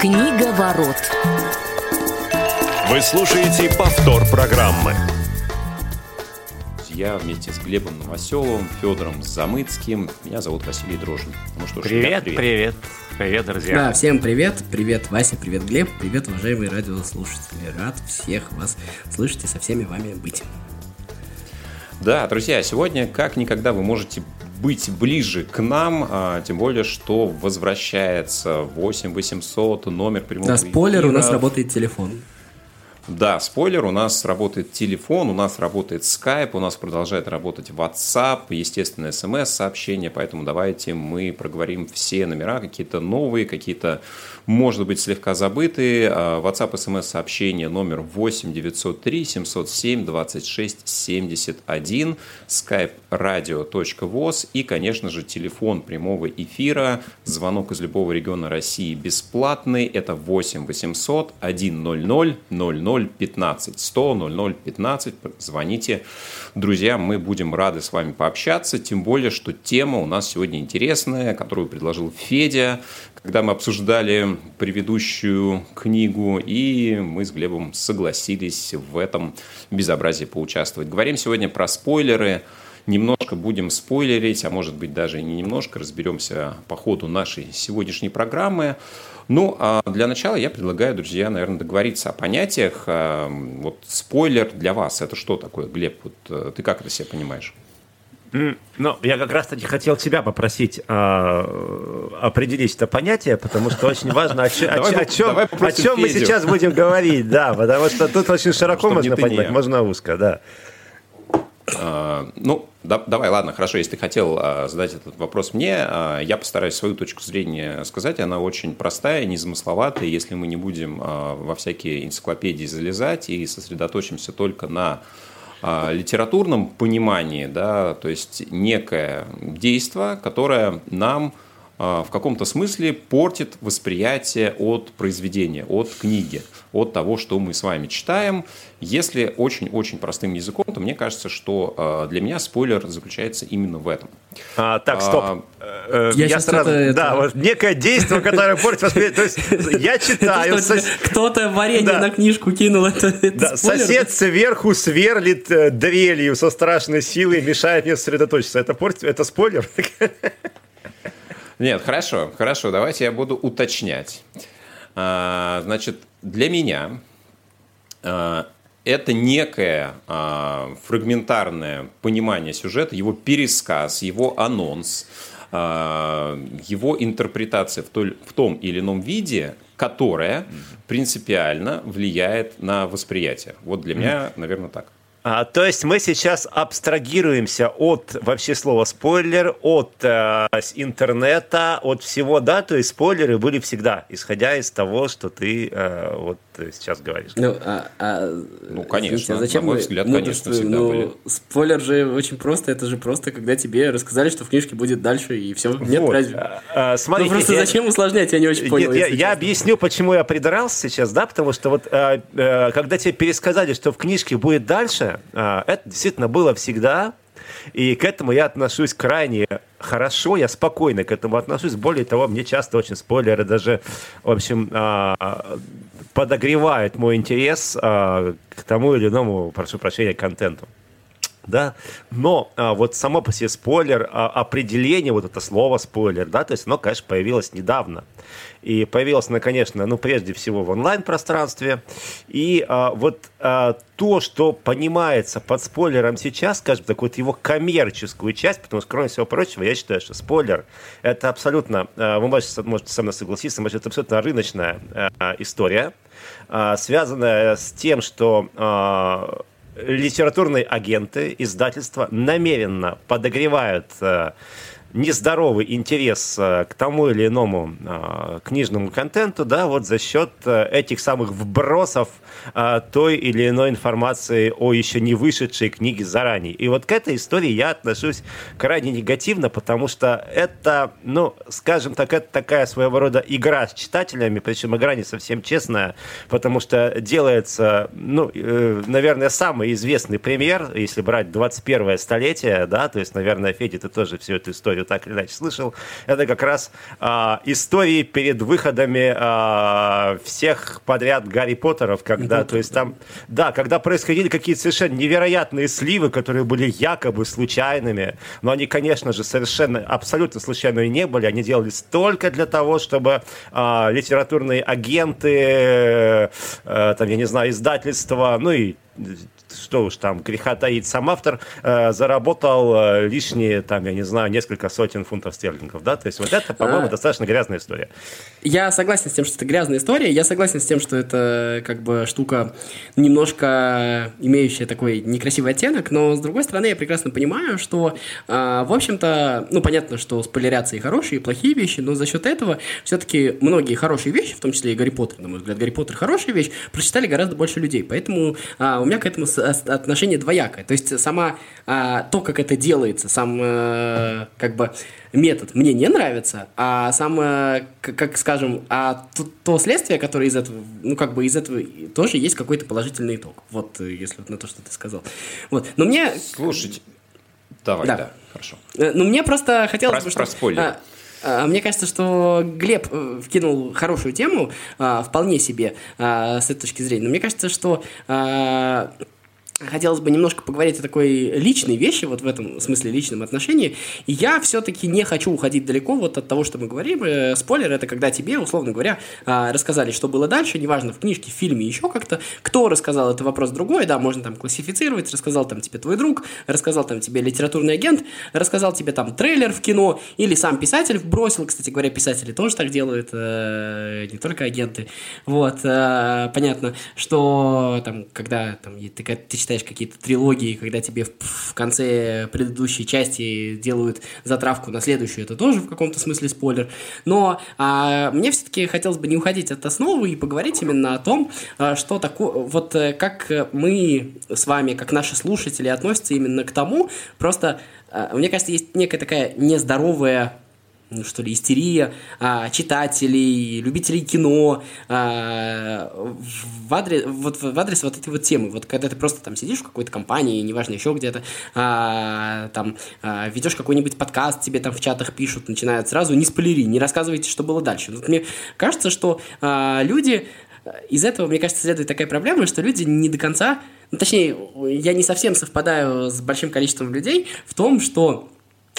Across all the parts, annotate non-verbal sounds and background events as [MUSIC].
Книга ворот. Вы слушаете повтор программы. Я вместе с Глебом Новоселовым, Федором Замыцким. Меня зовут Василий Дрожин. Ну что ж, привет, привет, привет, привет, друзья. Да, всем привет, привет, Вася, привет, Глеб, привет, уважаемые радиослушатели. Рад всех вас слышать и со всеми вами быть. Да, друзья, сегодня как никогда вы можете быть ближе к нам, а, тем более, что возвращается 8 800 номер прямого Да, спойлер, эфира. у нас работает телефон. Да, спойлер, у нас работает телефон, у нас работает Skype, у нас продолжает работать WhatsApp, естественно, смс-сообщения, поэтому давайте мы проговорим все номера, какие-то новые, какие-то может быть слегка забытые. А, WhatsApp смс-сообщение номер 8 903 707 26 71, skype radio.voz и, конечно же, телефон прямого эфира, звонок из любого региона России бесплатный, это 8 800 100 0015 100 0015, звоните. Друзья, мы будем рады с вами пообщаться, тем более, что тема у нас сегодня интересная, которую предложил Федя, когда мы обсуждали предыдущую книгу, и мы с Глебом согласились в этом безобразии поучаствовать. Говорим сегодня про спойлеры. Немножко будем спойлерить, а может быть даже и не немножко, разберемся по ходу нашей сегодняшней программы. Ну, а для начала я предлагаю, друзья, наверное, договориться о понятиях. А, вот спойлер для вас – это что такое, Глеб? Вот э, ты как это себе понимаешь? Ну, я как раз таки хотел тебя попросить э, определить это понятие, потому что очень важно, о, чем, о, чем, о чем мы сейчас будем говорить, да, потому что тут очень широко можно понимать, можно узко, да. А, ну, да, давай, ладно, хорошо, если ты хотел а, задать этот вопрос мне, а, я постараюсь свою точку зрения сказать. Она очень простая, незамысловатая. Если мы не будем во всякие энциклопедии залезать и сосредоточимся только на литературном понимании, да, то есть некое действие, которое нам в каком-то смысле портит восприятие от произведения, от книги, от того, что мы с вами читаем. Если очень-очень простым языком, то мне кажется, что э, для меня спойлер заключается именно в этом. А, так, стоп. А, я, я сразу, это, да, это... вот некое действие, которое портит восприятие. То есть я читаю. Кто-то варенье на книжку кинул. Это Сосед сверху сверлит э, дрелью со страшной силой, мешает мне сосредоточиться. Это портит, это спойлер? Нет, хорошо, хорошо. Давайте я буду уточнять. А, значит, для меня это некое э, фрагментарное понимание сюжета, его пересказ, его анонс, э, его интерпретация в, той, в том или ином виде, которая принципиально влияет на восприятие. Вот для меня, наверное, так. А, то есть мы сейчас абстрагируемся от вообще слова спойлер, от э, интернета, от всего, да, то есть спойлеры были всегда, исходя из того, что ты э, вот сейчас говоришь. Ну, а, а, ну конечно, извините, а зачем на мой взгляд, конечно, всегда ну, были. Спойлер же очень просто, это же просто, когда тебе рассказали, что в книжке будет дальше, и все. Нет, вот. разве? А, а, смотрите, ну, просто я, зачем усложнять, я не очень понял. Нет, я, я объясню, почему я придрался сейчас, да, потому что вот а, а, когда тебе пересказали, что в книжке будет дальше, а, это действительно было всегда, и к этому я отношусь крайне хорошо, я спокойно к этому отношусь. Более того, мне часто очень спойлеры даже, в общем, подогревают мой интерес а, к тому или иному, прошу прощения, контенту да, но а, вот само по себе спойлер, а, определение, вот это слово спойлер, да, то есть оно, конечно, появилось недавно. И появилось оно, конечно, ну, прежде всего в онлайн-пространстве. И а, вот а, то, что понимается под спойлером сейчас, скажем так, вот его коммерческую часть, потому что, кроме всего прочего, я считаю, что спойлер – это абсолютно, а, вы можете, можете со мной согласиться, может, это абсолютно рыночная а, история, а, связанная с тем, что литературные агенты, издательства намеренно подогревают э, нездоровый интерес э, к тому или иному э, книжному контенту, да, вот за счет э, этих самых вбросов той или иной информации о еще не вышедшей книге заранее. И вот к этой истории я отношусь крайне негативно, потому что это, ну, скажем так, это такая своего рода игра с читателями, причем игра не совсем честная, потому что делается, ну, наверное, самый известный пример, если брать 21 столетие, да, то есть, наверное, Федя, ты тоже всю эту историю историю так или иначе слышал. Это как раз а, истории перед выходами а, всех подряд Гарри Поттеров, когда, то есть там, да, когда происходили какие-то совершенно невероятные сливы, которые были якобы случайными, но они, конечно же, совершенно абсолютно случайными не были, они делались только для того, чтобы а, литературные агенты, э, там, я не знаю, издательства, ну и что уж там греха таить, сам автор э, заработал э, лишние, там, я не знаю, несколько сотен фунтов стерлингов, да, то есть вот это, по-моему, а... достаточно грязная история. Я согласен с тем, что это грязная история, я согласен с тем, что это как бы штука немножко имеющая такой некрасивый оттенок, но с другой стороны я прекрасно понимаю, что, э, в общем-то, ну, понятно, что спойлерятся и хорошие, и плохие вещи, но за счет этого все-таки многие хорошие вещи, в том числе и Гарри Поттер, на мой взгляд, Гарри Поттер хорошая вещь, прочитали гораздо больше людей, поэтому э, у меня к этому отношение двоякое. То есть сама а, то, как это делается, сам а, как бы метод мне не нравится, а сам, а, как, скажем, а то, то следствие, которое из этого, ну как бы из этого тоже есть какой-то положительный итог. Вот если на то, что ты сказал. Вот. Но мне... Слушайте, давай, да, да хорошо. Э, ну мне просто хотелось про, бы, чтобы... Про спойлер. А, мне кажется, что Глеб э, вкинул хорошую тему, а, вполне себе с этой точки зрения. Но мне кажется, что хотелось бы немножко поговорить о такой личной вещи, вот в этом смысле личном отношении. И я все-таки не хочу уходить далеко вот от того, что мы говорим. Э, спойлер – это когда тебе, условно говоря, а, рассказали, что было дальше, неважно, в книжке, в фильме, еще как-то. Кто рассказал, это вопрос другой, да, можно там классифицировать, рассказал там тебе твой друг, рассказал там тебе литературный агент, рассказал тебе там трейлер в кино, или сам писатель бросил, кстати говоря, писатели тоже так делают, э, не только агенты. Вот, э, понятно, что там, когда там, ты, ты читаешь какие-то трилогии, когда тебе в, в конце предыдущей части делают затравку на следующую, это тоже в каком-то смысле спойлер. Но а, мне все-таки хотелось бы не уходить от основы и поговорить именно о том, а, что такое, вот э, как мы с вами, как наши слушатели относятся именно к тому, просто, а, мне кажется, есть некая такая нездоровая что ли, истерия а, читателей, любителей кино а, в, адрес, вот, в адрес вот этой вот темы. Вот когда ты просто там сидишь в какой-то компании, неважно еще где-то, а, там а, ведешь какой-нибудь подкаст, тебе там в чатах пишут, начинают сразу не спойлери, не рассказывайте, что было дальше. Вот мне кажется, что а, люди из этого, мне кажется, следует такая проблема, что люди не до конца, ну, точнее, я не совсем совпадаю с большим количеством людей в том, что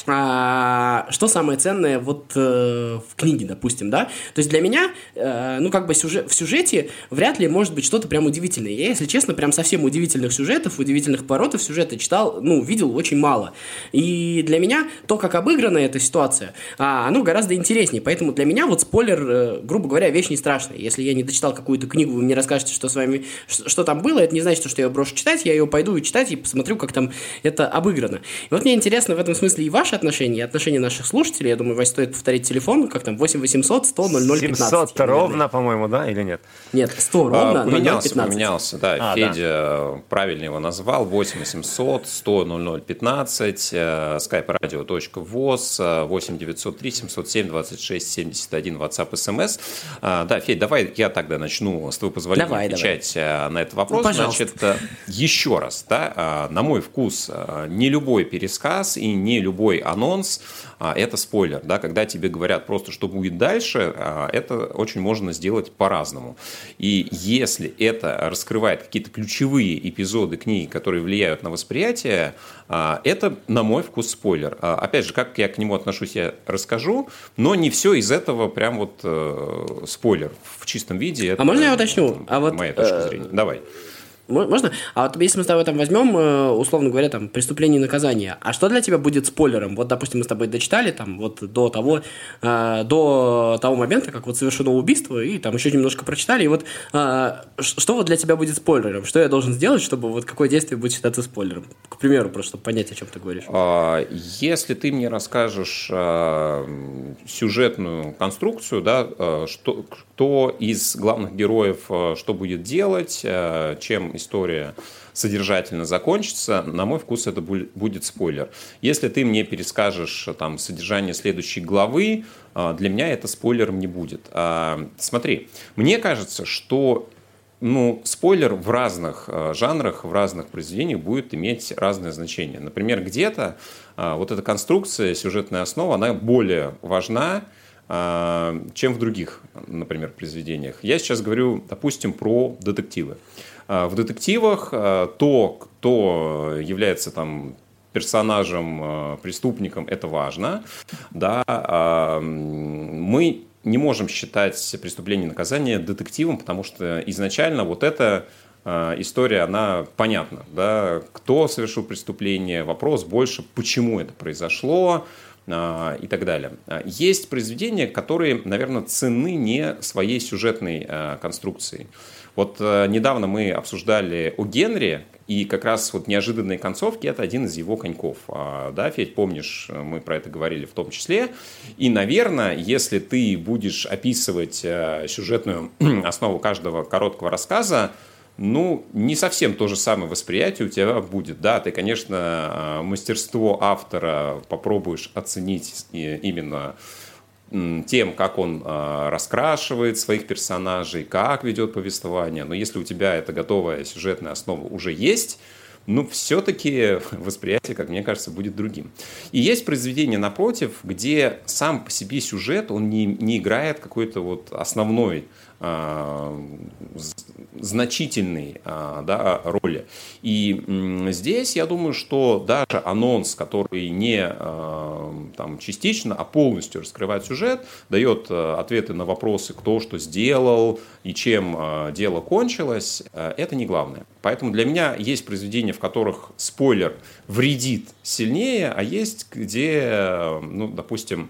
а, что самое ценное вот э, в книге, допустим, да? То есть для меня, э, ну, как бы сюжет, в сюжете вряд ли может быть что-то прям удивительное. Я, если честно, прям совсем удивительных сюжетов, удивительных поворотов сюжета читал, ну, видел очень мало. И для меня то, как обыграна эта ситуация, а, оно гораздо интереснее. Поэтому для меня вот спойлер, э, грубо говоря, вещь не страшная. Если я не дочитал какую-то книгу, вы мне расскажете, что с вами, что, что там было, это не значит, что я брошу читать, я ее пойду и читать и посмотрю, как там это обыграно. И вот мне интересно в этом смысле и ваш ваши отношения и отношения наших слушателей. Я думаю, Вась, стоит повторить телефон, как там, 8 800 100 00 15. 700 ровно, по-моему, да, или нет? Нет, 100 ровно, а, поменялся, 15. Поменялся, да, а, Федя да. правильно его назвал, 8 800 100 00 15, skype-radio.voz, 8 903 707 26 71, WhatsApp, SMS. Да, Федь, давай я тогда начну, с твоего позволения, давай, отвечать давай. Э, на этот вопрос. Ну, Значит, э, еще раз, да, э, на мой вкус, не любой пересказ и не любой анонс а, – это спойлер. Да? Когда тебе говорят просто, что будет дальше, а, это очень можно сделать по-разному. И если это раскрывает какие-то ключевые эпизоды книги, которые влияют на восприятие, а, это, на мой вкус, спойлер. Опять же, как я к нему отношусь, я расскажу, но не все из этого прям вот э, спойлер в чистом виде. Это, а можно я уточню? А вот, моя точка э, зрения. Давай. Можно? А вот если мы с тобой там возьмем, э, условно говоря, там, преступление и наказание, а что для тебя будет спойлером? Вот, допустим, мы с тобой дочитали там вот до того, э, до того момента, как вот совершено убийство, и там еще немножко прочитали, и вот э, что вот для тебя будет спойлером? Что я должен сделать, чтобы вот какое действие будет считаться спойлером? К примеру, просто чтобы понять, о чем ты говоришь. А, если ты мне расскажешь а, сюжетную конструкцию, да, а, что, кто из главных героев что будет делать, чем история содержательно закончится, на мой вкус это будет спойлер. Если ты мне перескажешь там содержание следующей главы, а, для меня это спойлером не будет. А, смотри, мне кажется, что ну, спойлер в разных э, жанрах, в разных произведениях будет иметь разное значение. Например, где-то э, вот эта конструкция, сюжетная основа, она более важна, э, чем в других, например, произведениях. Я сейчас говорю, допустим, про детективы. Э, в детективах э, то, кто является там персонажем, э, преступником, это важно. Да, э, мы не можем считать преступление и наказание детективом, потому что изначально вот эта э, история, она понятна. Да? Кто совершил преступление, вопрос больше, почему это произошло, и так далее. Есть произведения, которые, наверное, цены не своей сюжетной э, конструкцией. Вот недавно мы обсуждали о Генри, и как раз вот неожиданные концовки – это один из его коньков. А, да, Федь, помнишь, мы про это говорили в том числе. И, наверное, если ты будешь описывать сюжетную [CLEARS THROAT] основу каждого короткого рассказа, ну, не совсем то же самое восприятие у тебя будет. Да, ты, конечно, э, мастерство автора попробуешь оценить именно тем, как он э, раскрашивает своих персонажей, как ведет повествование. Но если у тебя эта готовая сюжетная основа уже есть, ну, все-таки [LAUGHS] восприятие, как мне кажется, будет другим. И есть произведение, напротив, где сам по себе сюжет, он не, не играет какой-то вот основной значительной а, да, роли. И здесь я думаю, что даже анонс, который не а, там, частично, а полностью раскрывает сюжет, дает ответы на вопросы, кто что сделал и чем дело кончилось, это не главное. Поэтому для меня есть произведения, в которых спойлер вредит сильнее, а есть, где, ну, допустим,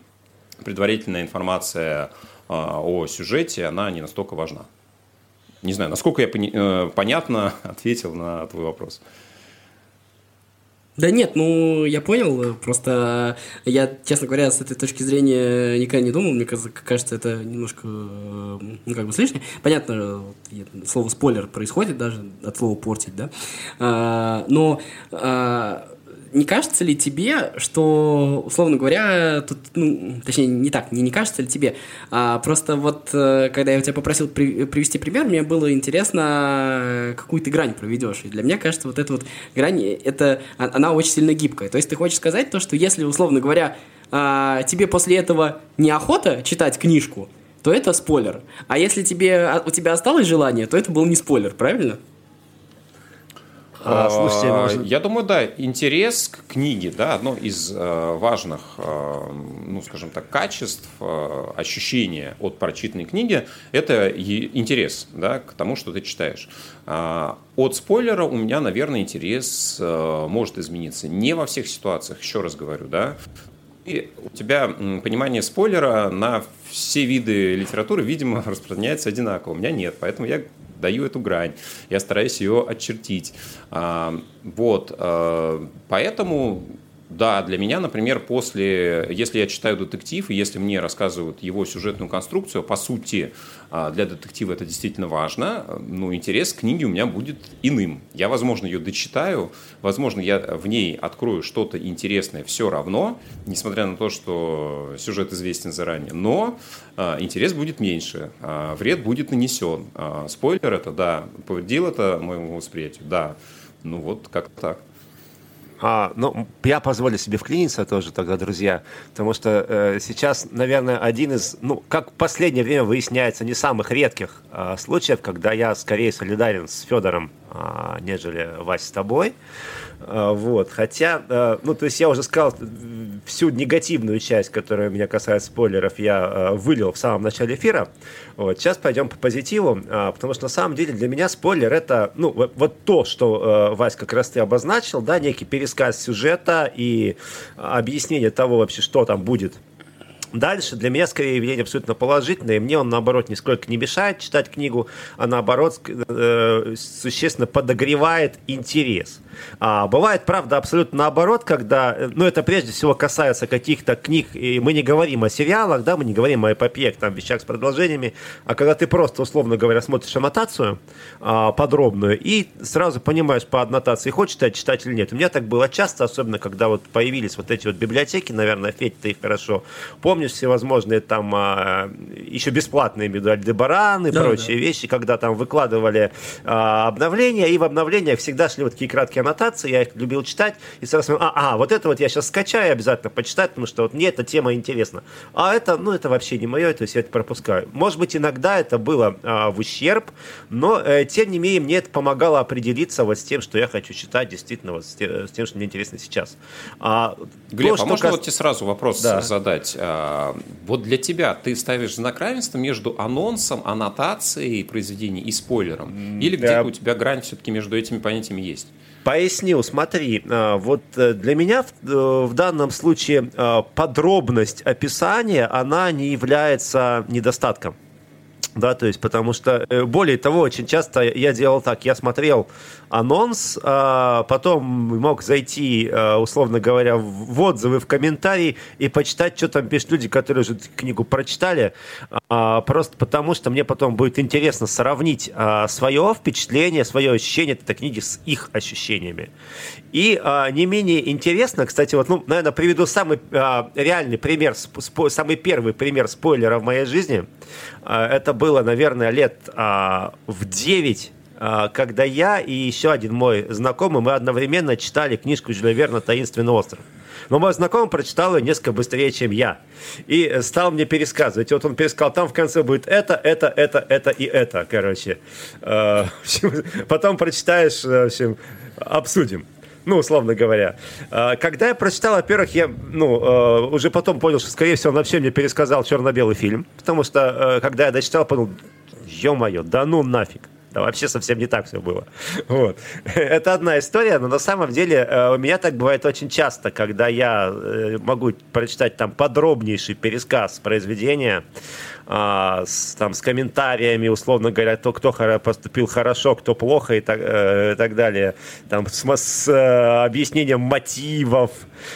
предварительная информация о сюжете, она не настолько важна. Не знаю, насколько я пони- э, понятно [LAUGHS] ответил на твой вопрос. Да нет, ну, я понял, просто я, честно говоря, с этой точки зрения никогда не думал, мне кажется, это немножко, ну, как бы, слишнее. Понятно, слово спойлер происходит даже от слова портить, да, а, но а, не кажется ли тебе, что, условно говоря, тут, ну, точнее, не так, не, не кажется ли тебе, а просто вот, э, когда я у тебя попросил при, привести пример, мне было интересно, какую ты грань проведешь. И для меня кажется, вот эта вот грань, это, а, она очень сильно гибкая. То есть ты хочешь сказать то, что если, условно говоря, а, тебе после этого неохота читать книжку, то это спойлер. А если тебе, а, у тебя осталось желание, то это был не спойлер, правильно? А, слушайте, а, можно... Я думаю, да, интерес к книге, да, одно из э, важных, э, ну, скажем так, качеств, э, ощущения от прочитанной книги – это интерес, да, к тому, что ты читаешь. А, от спойлера у меня, наверное, интерес может измениться. Не во всех ситуациях, еще раз говорю, да. И у тебя понимание спойлера на все виды литературы, видимо, [LAUGHS] распространяется одинаково. У меня нет, поэтому я даю эту грань, я стараюсь ее очертить. А, вот, а, поэтому да, для меня, например, после, если я читаю детектив, и если мне рассказывают его сюжетную конструкцию, по сути, а, для детектива это действительно важно, ну, интерес к книге у меня будет иным. Я, возможно, ее дочитаю, возможно, я в ней открою что-то интересное все равно, несмотря на то, что сюжет известен заранее, но а, интерес будет меньше, а, вред будет нанесен. Спойлер это, да, повредил это моему восприятию, да, ну вот как-то так. А, ну, я позволю себе вклиниться тоже тогда, друзья, потому что э, сейчас, наверное, один из, ну, как в последнее время выясняется, не самых редких э, случаев, когда я скорее солидарен с Федором, э, нежели Вась с тобой. Э, вот, хотя, э, ну, то есть я уже сказал, всю негативную часть, которая меня касается спойлеров, я э, вылил в самом начале эфира. Вот, сейчас пойдем по позитиву, э, потому что на самом деле для меня спойлер это, ну, вот, вот то, что, э, Вась, как раз ты обозначил, да, некий пересказ сюжета и объяснение того вообще, что там будет Дальше для меня скорее явление абсолютно положительное, мне он, наоборот, нисколько не мешает читать книгу, а наоборот, э, существенно подогревает интерес. А, бывает, правда, абсолютно наоборот, когда, ну, это прежде всего касается каких-то книг, и мы не говорим о сериалах, да, мы не говорим о эпопеях, там, вещах с продолжениями, а когда ты просто, условно говоря, смотришь аннотацию а, подробную и сразу понимаешь по аннотации, хочешь читать, читать или нет. У меня так было часто, особенно когда вот появились вот эти вот библиотеки, наверное, Федь, ты их хорошо помнишь, помнишь всевозможные там а, еще бесплатные имею Альдебаран и Да, прочие вещи, когда там выкладывали а, обновления, и в обновлениях всегда шли вот такие краткие аннотации, я их любил читать, и сразу смотрю, а, а, вот это вот я сейчас скачаю обязательно почитать, потому что вот мне эта тема интересна. А это, ну, это вообще не мое, то есть я это пропускаю. Может быть, иногда это было а, в ущерб, но, э, тем не менее, мне это помогало определиться вот с тем, что я хочу читать, действительно, вот с, те- с тем, что мне интересно сейчас. А, Глеб, то, а можно кас- вот тебе сразу вопрос Да. задать? А, Вот для тебя ты ставишь знак равенства между анонсом, аннотацией произведения и спойлером? Или да. где-то у тебя грань все-таки между этими понятиями есть? Пояснил, смотри, а, вот э, для меня в, э, данном случае а, подробность описания, она не является недостатком. Да, то есть, потому что, э, более того, очень часто я делал так, я смотрел анонс, а потом мог зайти, а, условно говоря, в отзывы, в комментарии и почитать, что там пишут люди, которые уже книгу прочитали, а, просто потому что мне потом будет интересно сравнить а, свое впечатление, свое ощущение этой книги с их ощущениями. И а, не менее интересно, кстати, вот, ну, наверное, приведу самый реальный пример, самый первый пример спойлера в моей жизни. Это было, наверное, лет а, в 9 а, когда я и еще один мой знакомый, мы одновременно читали книжку Жюля Верна «Таинственный остров». Но мой знакомый прочитал ее несколько быстрее, чем я. И стал мне пересказывать. Вот он пересказал, там в конце будет это, это, это, это и это, короче. [LAUGHS] Общем, Потом прочитаешь, в общем, обсудим. Ну, условно говоря. Э, Когда я прочитал, во-первых, я ну, э, уже потом понял, что, скорее всего, он вообще мне пересказал черно-белый фильм. Потому что, э, когда я дочитал, подумал, ё-моё, да ну нафиг. Да вообще совсем не так все было. [LAUGHS] Вот. [LAUGHS] Это одна история, но на самом деле у меня так бывает очень часто, когда я э, могу прочитать там подробнейший пересказ произведения, а, с, там, с комментариями, условно говоря, то, кто поступил хорошо, кто плохо и так, э, и так далее, там, с, с, э, объяснением мотивов,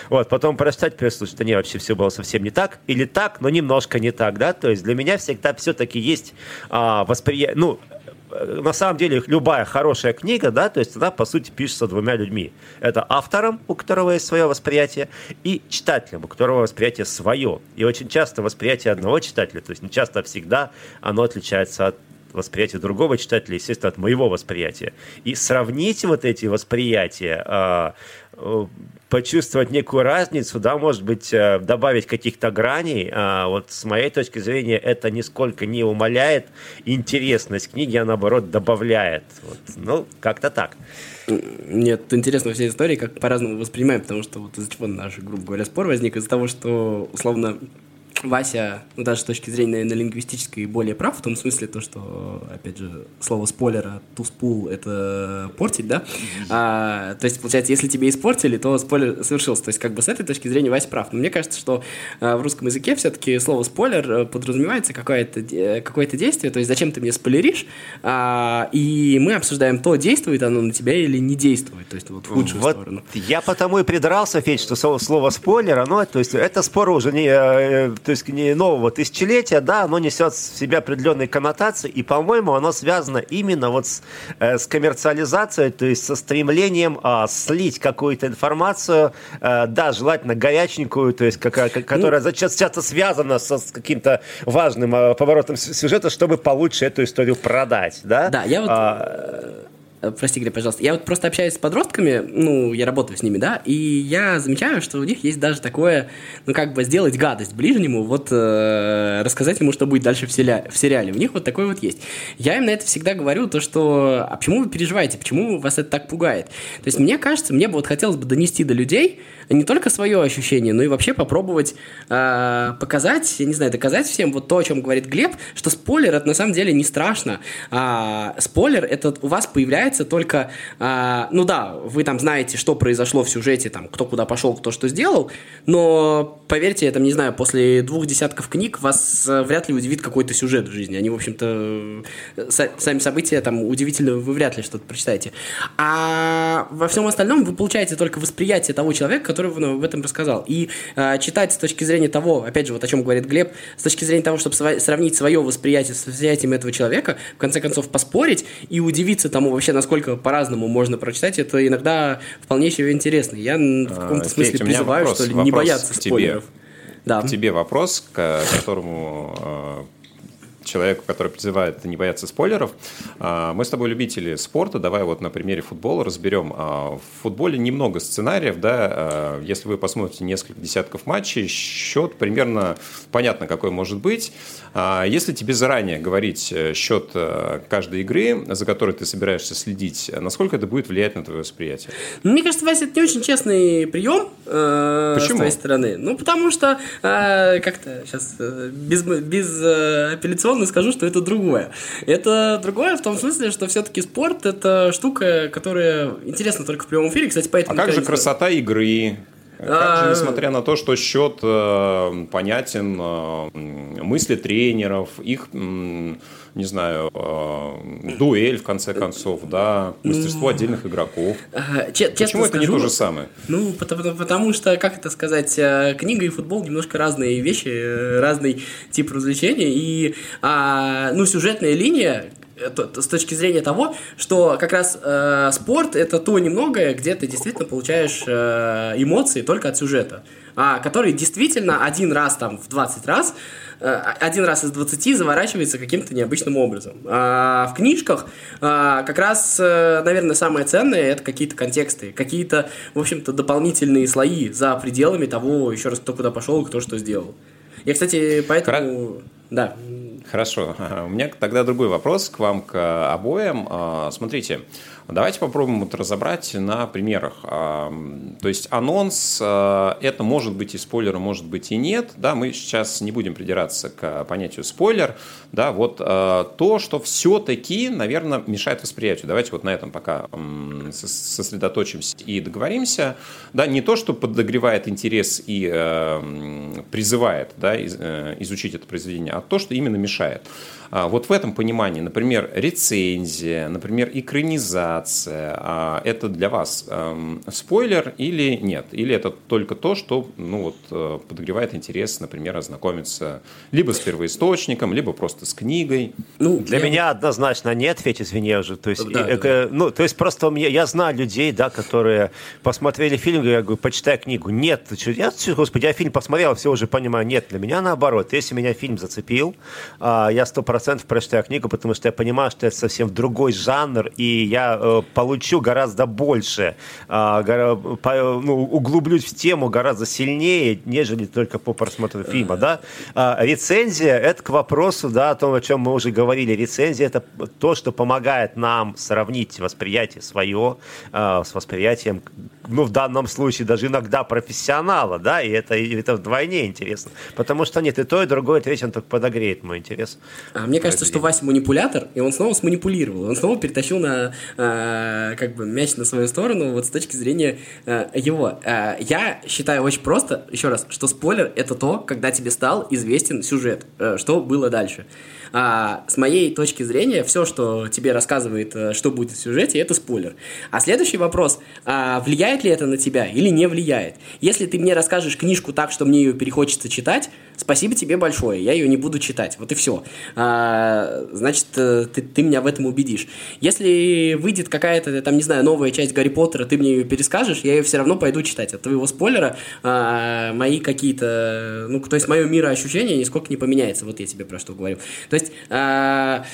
вот, потом прочитать, переслушать, что не, вообще все было совсем не так, или так, но немножко не так, да, то есть для меня всегда все-таки есть а, восприятие, ну, на самом деле любая хорошая книга, да, то есть она по сути пишется двумя людьми. Это автором, у которого есть свое восприятие, и читателем, у которого восприятие свое. И очень часто восприятие одного читателя, то есть не часто, а всегда оно отличается от восприятия другого читателя, естественно, от моего восприятия. И сравнить вот эти восприятия, а, э, почувствовать некую разницу, да, может быть, э, добавить каких-то граней, а, вот с моей точки зрения это нисколько не умаляет интересность книги, а наоборот добавляет. Вот, ну, как-то так. Нет, интересно во всей истории, как по-разному воспринимаем, потому что вот из-за чего наш, грубо говоря, спор возник, из-за того, что, условно, Вася, ну, даже с точки зрения, наверное, лингвистической, более прав, в том смысле, то, что, опять же, слово спойлера, spool, это портить, да? А, то есть, получается, если тебе испортили, то спойлер совершился. То есть, как бы с этой точки зрения Вася прав. Но мне кажется, что а, в русском языке все-таки слово спойлер э, подразумевается какое-то, де- какое-то действие, то есть, зачем ты мне спойлеришь, а, и мы обсуждаем то, действует оно на тебя или не действует, то есть, вот в худшую Вот сторону. я потому и придрался, Федь, что слово спойлер, оно, то есть это спор уже не, э, то есть нового тысячелетия, да, оно несет в себе определенные коннотации, и, по-моему, оно связано именно вот с, э, с коммерциализацией, то есть со стремлением а, слить какую-то информацию, э, да, желательно горяченькую, то есть какая, ка- которая за- часто, связана со, с каким-то важным э, поворотом сюжета, чтобы получше эту историю продать, да? Да, я вот... А, э, Прости, Глеб, пожалуйста. Я вот просто общаюсь с подростками, ну, я работаю с ними, да, и я замечаю, что у них есть даже такое, ну, как бы сделать гадость ближнему, вот э, рассказать ему, что будет дальше в, селя- в сериале. У них вот такое вот есть. Я им на это всегда говорю, то, что, а почему вы переживаете, почему вас это так пугает? То есть мне кажется, мне бы вот хотелось бы донести до людей не только свое ощущение, но и вообще попробовать э, показать, я не знаю, доказать всем вот то, о чем говорит Глеб, что спойлер это на самом деле не страшно. А, спойлер это у вас появляется только, а, ну да, вы там знаете, что произошло в сюжете, там, кто куда пошел, кто что сделал, но поверьте, я там, не знаю, после двух десятков книг вас э, вряд ли удивит какой-то сюжет в жизни. Они, в общем-то, э, са- сами события там удивительно, вы вряд ли что-то прочитаете. А во всем остальном вы получаете только восприятие того человека, который в, в этом рассказал. И э, читать с точки зрения того, опять же, вот о чем говорит Глеб, с точки зрения того, чтобы сравнить свое восприятие с восприятием этого человека, в конце концов поспорить и удивиться тому вообще, насколько по-разному можно прочитать, это иногда вполне себе интересно. Я в каком-то А, смысле Федь, призываю, вопрос- что ли, не бояться к тебе. спойлеров. Да. к тебе вопрос, к которому э, человеку, который призывает не бояться спойлеров. А, Мы с тобой любители спорта, давай вот на примере футбола разберем. А, В футболе немного сценариев, да, а, если вы посмотрите несколько десятков матчей, счет примерно понятно, какой может быть. А, Если тебе заранее говорить э, счет э, каждой игры, за которой ты собираешься следить, насколько это будет влиять на твое восприятие? Ну, Мне кажется, Вася, это не очень честный прием э, с твоей стороны. Ну, потому что э, как-то сейчас э, без, без э, апелляционно скажу, что это другое. Это другое в том смысле, что все-таки спорт это штука, которая интересна только в прямом эфире. Кстати, А поэтому как же красота игры? Как А, же, несмотря на то, что счет э, понятен, э, мысли тренеров, их, не знаю, э, дуэль, в конце концов, да, мастерство отдельных игроков. Честно Почему это не то же самое? Ну, потому, потому что, как это сказать, книга и футбол немножко разные вещи, разный тип развлечения. И, а, ну, сюжетная линия, э, то- то с точки зрения того, что как раз э, спорт это то немногое, где ты действительно получаешь э, эмоции только от сюжета, а, который действительно один раз там в 20 раз э, один раз из 20 заворачивается каким-то необычным образом. А в книжках а, как раз, э, наверное, самое ценное это какие-то контексты, какие-то, в общем-то, дополнительные слои за пределами того, еще раз, кто куда пошел и кто что сделал. Я, кстати, поэтому... Да. Хорошо. [LAUGHS] У меня тогда другой вопрос к вам, к обоим. А, Смотрите, давайте попробуем вот разобрать на примерах. А, То есть анонс, а, это может быть и спойлер, а может быть и нет. Да, мы сейчас не будем придираться к понятию спойлер. Да, вот то, что все-таки, наверное, мешает восприятию. Давайте вот на этом пока сосредоточимся и договоримся. Да, не то, что подогревает интерес и э, призывает да, э, изучить это произведение, а то, что именно мешает. Вот в этом понимании, например, рецензия, например, экранизация, а, это для вас эм, спойлер или нет? Или это только то, что ну, вот, э, подогревает интерес, например, ознакомиться либо с первоисточником, либо просто с книгой? Ну, Для я- меня однозначно нет, Федь, извини уже. То есть, Да, э, да. э, ну, то есть просто у меня, я знаю людей, да, которые посмотрели фильм, я говорю, почитай книгу. Нет, я, господи, я фильм посмотрел, все уже понимаю. Нет, для меня наоборот. Если меня фильм зацепил, а, я сто процентов прочитаю книгу, потому что я понимаю, что это совсем другой жанр, и я э, получу гораздо больше, а, гора- по- ну, углублюсь в тему гораздо сильнее, нежели только по просмотру фильма, да. А, рецензия – это к вопросу, да, о том, о чем мы уже говорили. Рецензия – это то, что помогает нам сравнить восприятие свое а, с восприятием, ну, в данном случае даже иногда профессионала, да, и это, и это вдвойне интересно. Потому что нет, и то, и другое, и третье, он только подогреет мой интерес. А мне кажется, что Вася манипулятор, и он снова сманипулировал. Он снова перетащил на как бы мяч на свою сторону, вот с точки зрения э, его. Э, я считаю очень просто, еще раз, что спойлер это то, когда тебе стал известен сюжет, э, что было дальше. А, с моей точки зрения, все, что тебе рассказывает, э, что будет в сюжете, это спойлер. А следующий вопрос, а, влияет ли это на тебя или не влияет? Если ты мне расскажешь книжку так, что мне ее перехочется читать, спасибо тебе большое, я ее не буду читать, вот и все. значит, э, ты, ты меня в этом убедишь. Если выйдет какая-то, там, не знаю, новая часть Гарри Поттера, ты мне ее перескажешь, я ее все равно пойду читать. От твоего спойлера а, мои какие-то, ну, то есть мое мироощущение нисколько не поменяется, вот я тебе про что говорю. То есть, а,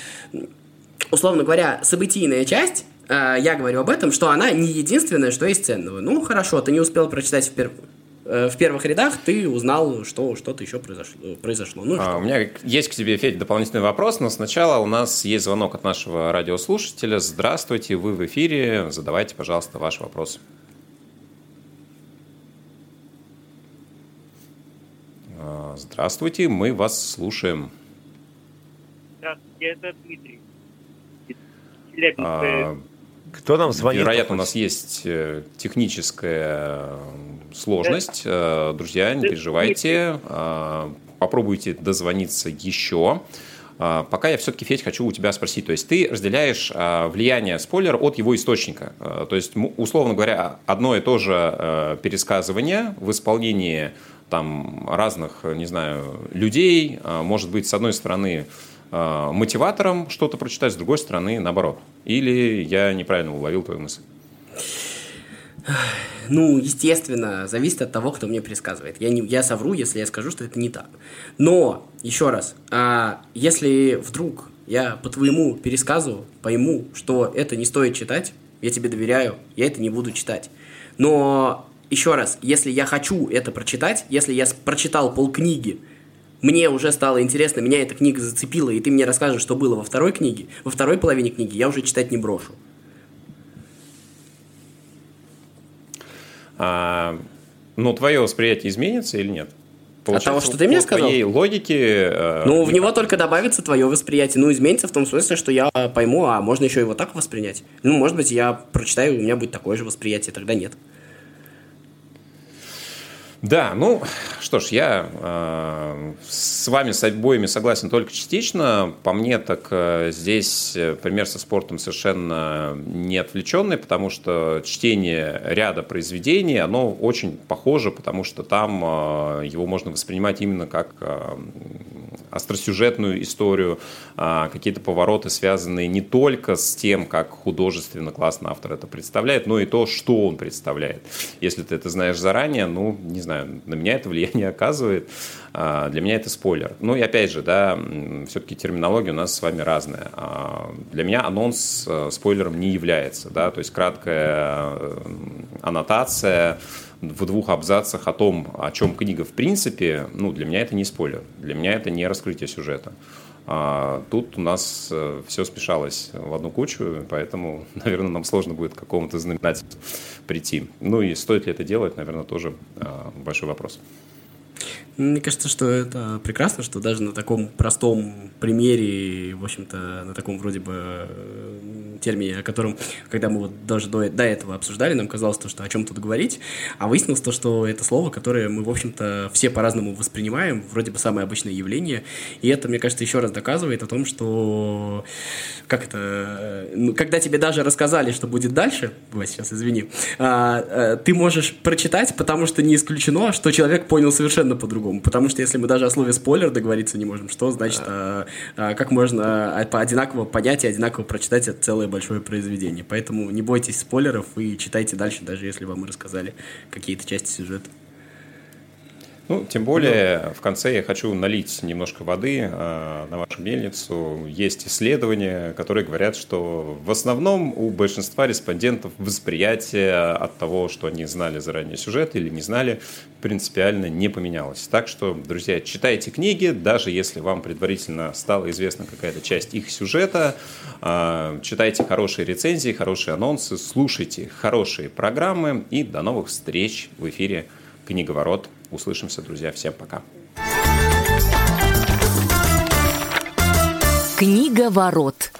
условно говоря, событийная часть, а, я говорю об этом, что она не единственное, что есть ценного. Ну, хорошо, ты не успел прочитать в, пер- э, в первых рядах, ты узнал, что что-то еще произошло. произошло. Ну, А, что? У меня есть к тебе, Федь, дополнительный вопрос, но сначала у нас есть звонок от нашего радиослушателя. Здравствуйте, вы в эфире. Задавайте, пожалуйста, ваш вопрос. А, Здравствуйте, мы вас слушаем. Здравствуйте, это Дмитрий. А, Кто нам звонит? Вероятно, у нас есть э, техническая э, сложность. Э, Друзья, не переживайте. А, Попробуйте дозвониться еще. А, Пока я все-таки, Федь, хочу у тебя спросить. То есть ты разделяешь а, влияние спойлера от его источника. То есть, условно говоря, одно и то же пересказывание в исполнении там разных, не знаю, людей, может быть, с одной стороны, мотиватором что-то прочитать, с другой стороны, наоборот. Или я неправильно уловил твою мысль? Ну, естественно, зависит от того, кто мне предсказывает. Я, не, я совру, если я скажу, что это не так. Но, еще раз, а, если вдруг я по твоему пересказу пойму, что это не стоит читать, я тебе доверяю, я это не буду читать. Но, еще раз, если я хочу это прочитать, если я прочитал полкниги, мне уже стало интересно, меня эта книга зацепила, и ты мне расскажешь, что было во второй книге, во второй половине книги, я уже читать не брошу. А, но твое восприятие изменится или нет? Получается, От того, что ты мне сказал? твоей логике... Э, ну, в него только добавится твое восприятие. Ну, изменится в том смысле, что я пойму, а можно еще его так воспринять. Ну, может быть, я прочитаю, у меня будет такое же восприятие, тогда нет. Да, ну что ж, я э, с вами с обоими согласен только частично. По мне, так э, здесь э, пример со спортом совершенно не отвлеченный, потому что чтение ряда произведений, оно очень похоже, потому что там э, его можно воспринимать именно как э, остросюжетную историю, э, какие-то повороты, связанные не только с тем, как художественно классно автор это представляет, но и то, что он представляет. Если ты это знаешь заранее, ну, не знаю, знаю, на меня это влияние оказывает. А, для меня это спойлер. Ну и опять же, да, все-таки терминология у нас с вами разная. А, для меня анонс э, спойлером не является, да, то есть краткая э, аннотация в двух абзацах о том, о чем книга в принципе, ну, для меня это не спойлер, для меня это не раскрытие сюжета. А тут у нас э, все смешалось в одну кучу, поэтому, [LAUGHS] наверное, нам сложно будет к какому-то знаменателю прийти. Ну и стоит ли это делать, наверное, тоже а, большой вопрос. Мне кажется, что это прекрасно, что даже на таком простом примере, в общем-то, на таком вроде бы э, термине, о котором, когда мы вот даже до, до этого обсуждали, нам казалось то, что о чем тут говорить, а выяснилось то, что это слово, которое мы, в общем-то, все по-разному воспринимаем, вроде бы самое обычное явление, и это, мне кажется, еще раз доказывает о том, что, как это, ну, когда тебе даже рассказали, что будет дальше, Ой, сейчас извини, а, а, ты можешь прочитать, потому что не исключено, что человек понял совершенно по-другому по-другому. Потому что если мы даже о слове спойлер договориться не можем, что значит, а, а, как можно а, по одинаково понять и одинаково прочитать это целое большое произведение. Поэтому не бойтесь спойлеров и читайте дальше, даже если вам рассказали какие-то части сюжета. Ну, тем более, в конце я хочу налить немножко воды э, на вашу мельницу. Есть исследования, которые говорят, что в основном у большинства респондентов восприятие от того, что они знали заранее сюжет или не знали, принципиально не поменялось. Так что, друзья, читайте книги, даже если вам предварительно стала известна какая-то часть их сюжета, э, читайте хорошие рецензии, хорошие анонсы, слушайте хорошие программы и до новых встреч в эфире «Книговорот» Услышимся, друзья. Всем пока. Книга ворот.